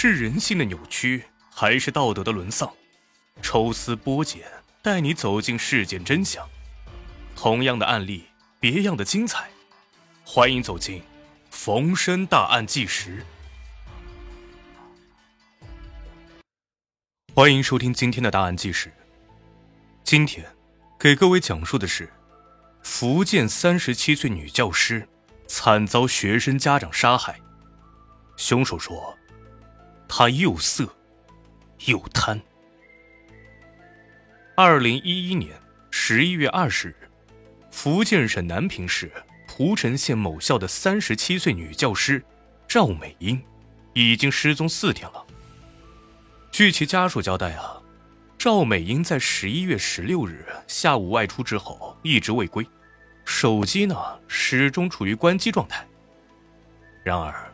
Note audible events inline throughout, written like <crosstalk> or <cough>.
是人性的扭曲，还是道德的沦丧？抽丝剥茧，带你走进事件真相。同样的案例，别样的精彩。欢迎走进《逢申大案纪实》。欢迎收听今天的大案纪实。今天给各位讲述的是福建三十七岁女教师惨遭学生家长杀害。凶手说。他又色又贪。二零一一年十一月二十日，福建省南平市蒲城县某校的三十七岁女教师赵美英已经失踪四天了。据其家属交代啊，赵美英在十一月十六日下午外出之后一直未归，手机呢始终处于关机状态。然而。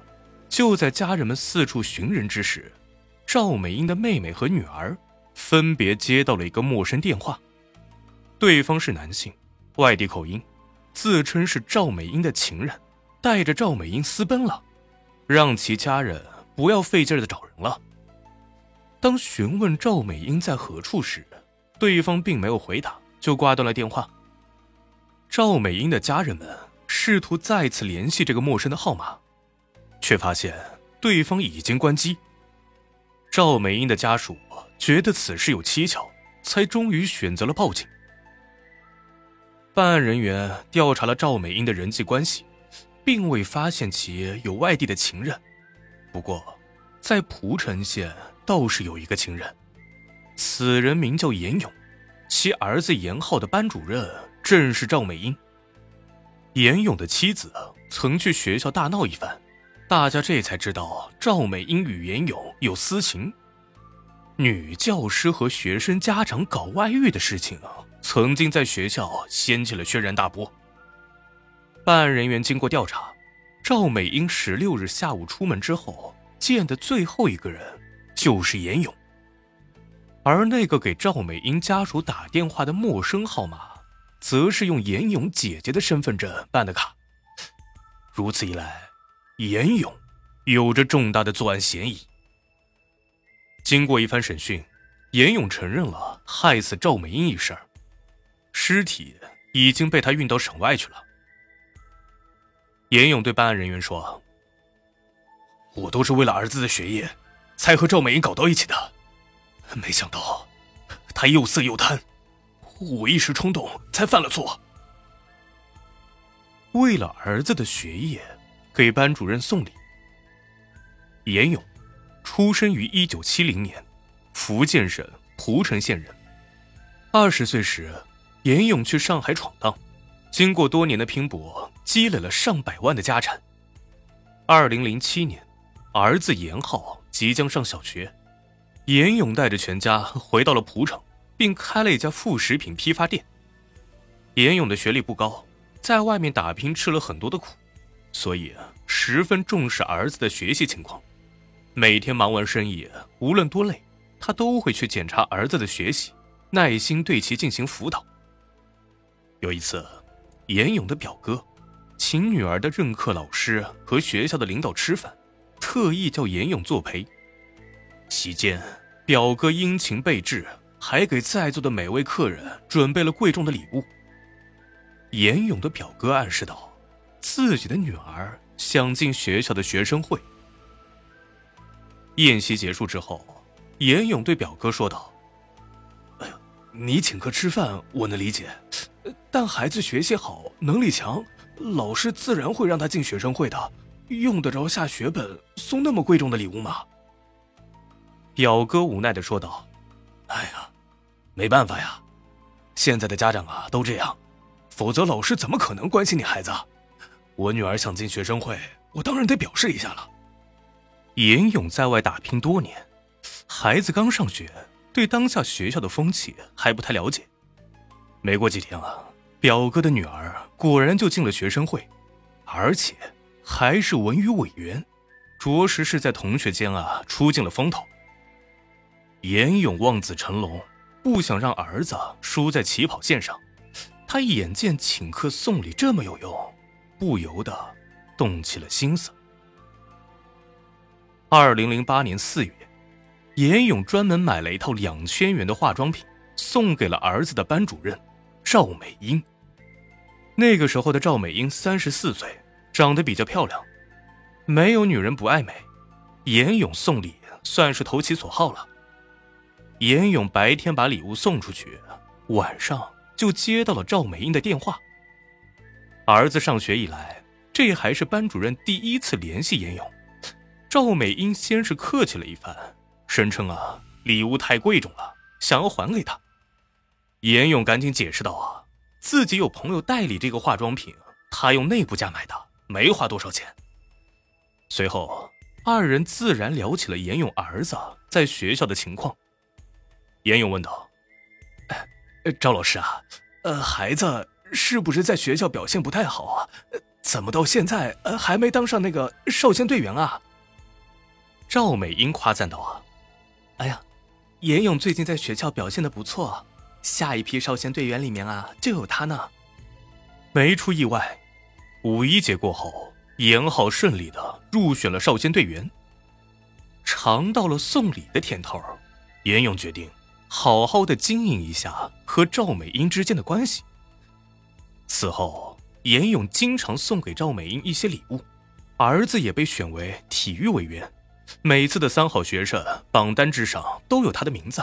就在家人们四处寻人之时，赵美英的妹妹和女儿分别接到了一个陌生电话，对方是男性，外地口音，自称是赵美英的情人，带着赵美英私奔了，让其家人不要费劲的找人了。当询问赵美英在何处时，对方并没有回答，就挂断了电话。赵美英的家人们试图再次联系这个陌生的号码。却发现对方已经关机。赵美英的家属觉得此事有蹊跷，才终于选择了报警。办案人员调查了赵美英的人际关系，并未发现其有外地的情人。不过，在蒲城县倒是有一个情人，此人名叫严勇，其儿子严浩的班主任正是赵美英。严勇的妻子曾去学校大闹一番。大家这才知道赵美英与严勇有私情，女教师和学生家长搞外遇的事情啊，曾经在学校掀起了轩然大波。办案人员经过调查，赵美英十六日下午出门之后见的最后一个人就是严勇，而那个给赵美英家属打电话的陌生号码，则是用严勇姐姐的身份证办的卡。如此一来。严勇有着重大的作案嫌疑。经过一番审讯，严勇承认了害死赵美英一事，尸体已经被他运到省外去了。严勇对办案人员说：“我都是为了儿子的学业，才和赵美英搞到一起的，没想到他又色又贪，我一时冲动才犯了错。为了儿子的学业。”给班主任送礼。严勇，出生于一九七零年，福建省蒲城县人。二十岁时，严勇去上海闯荡，经过多年的拼搏，积累了上百万的家产。二零零七年，儿子严浩即将上小学，严勇带着全家回到了蒲城，并开了一家副食品批发店。严勇的学历不高，在外面打拼吃了很多的苦。所以十分重视儿子的学习情况，每天忙完生意，无论多累，他都会去检查儿子的学习，耐心对其进行辅导。有一次，严勇的表哥请女儿的任课老师和学校的领导吃饭，特意叫严勇作陪。席间，表哥殷勤备至，还给在座的每位客人准备了贵重的礼物。严勇的表哥暗示道。自己的女儿想进学校的学生会。宴席结束之后，严勇对表哥说道：“哎呀，你请客吃饭我能理解，但孩子学习好，能力强，老师自然会让他进学生会的，用得着下血本送那么贵重的礼物吗？”表哥无奈的说道：“哎呀，没办法呀，现在的家长啊都这样，否则老师怎么可能关心你孩子？”我女儿想进学生会，我当然得表示一下了。严勇在外打拼多年，孩子刚上学，对当下学校的风气还不太了解。没过几天啊，表哥的女儿果然就进了学生会，而且还是文娱委员，着实是在同学间啊出尽了风头。严勇望子成龙，不想让儿子输在起跑线上，他眼见请客送礼这么有用。不由得动起了心思。二零零八年四月，严勇专门买了一套两千元的化妆品，送给了儿子的班主任赵美英。那个时候的赵美英三十四岁，长得比较漂亮，没有女人不爱美。严勇送礼算是投其所好了。严勇白天把礼物送出去，晚上就接到了赵美英的电话。儿子上学以来，这还是班主任第一次联系严勇。赵美英先是客气了一番，声称啊礼物太贵重了，想要还给他。严勇赶紧解释道啊，自己有朋友代理这个化妆品，他用内部价买的，没花多少钱。随后，二人自然聊起了严勇儿子在学校的情况。严勇问道：“ <laughs> 赵老师啊，呃，孩子是不是在学校表现不太好啊？怎么到现在还没当上那个少先队员啊？”赵美英夸赞道：“啊，哎呀，严勇最近在学校表现的不错，下一批少先队员里面啊就有他呢。没出意外，五一节过后，严浩顺利的入选了少先队员。尝到了送礼的甜头，严勇决定。”好好的经营一下和赵美英之间的关系。此后，严勇经常送给赵美英一些礼物，儿子也被选为体育委员，每次的三好学生榜单之上都有他的名字。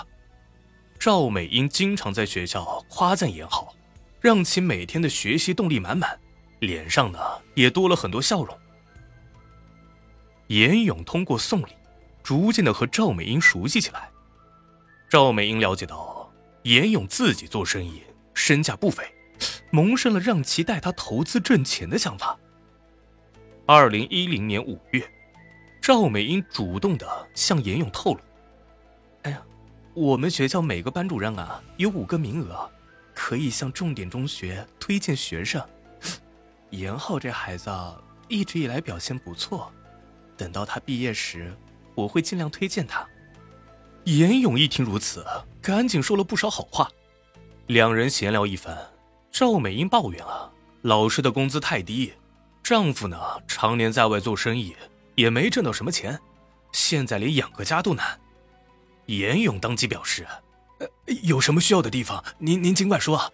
赵美英经常在学校夸赞严浩，让其每天的学习动力满满，脸上呢也多了很多笑容。严勇通过送礼，逐渐的和赵美英熟悉起来。赵美英了解到，严勇自己做生意，身价不菲，萌生了让其带他投资挣钱的想法。二零一零年五月，赵美英主动的向严勇透露：“哎呀，我们学校每个班主任啊，有五个名额，可以向重点中学推荐学生。<laughs> 严浩这孩子一直以来表现不错，等到他毕业时，我会尽量推荐他。”严勇一听如此，赶紧说了不少好话。两人闲聊一番，赵美英抱怨啊，老师的工资太低，丈夫呢常年在外做生意，也没挣到什么钱，现在连养个家都难。严勇当即表示：“呃，有什么需要的地方，您您尽管说。”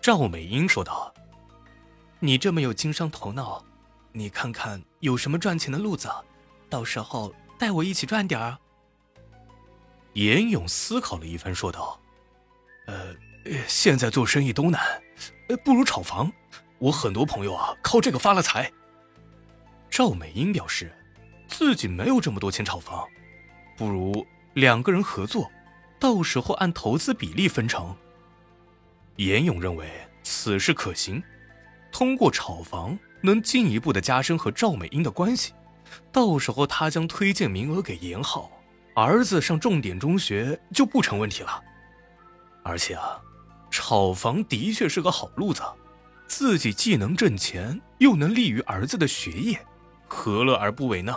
赵美英说道：“你这么有经商头脑，你看看有什么赚钱的路子，到时候带我一起赚点儿。”严勇思考了一番，说道：“呃，现在做生意都难，不如炒房。我很多朋友啊，靠这个发了财。”赵美英表示，自己没有这么多钱炒房，不如两个人合作，到时候按投资比例分成。严勇认为此事可行，通过炒房能进一步的加深和赵美英的关系，到时候他将推荐名额给严浩。儿子上重点中学就不成问题了，而且啊，炒房的确是个好路子，自己既能挣钱，又能利于儿子的学业，何乐而不为呢？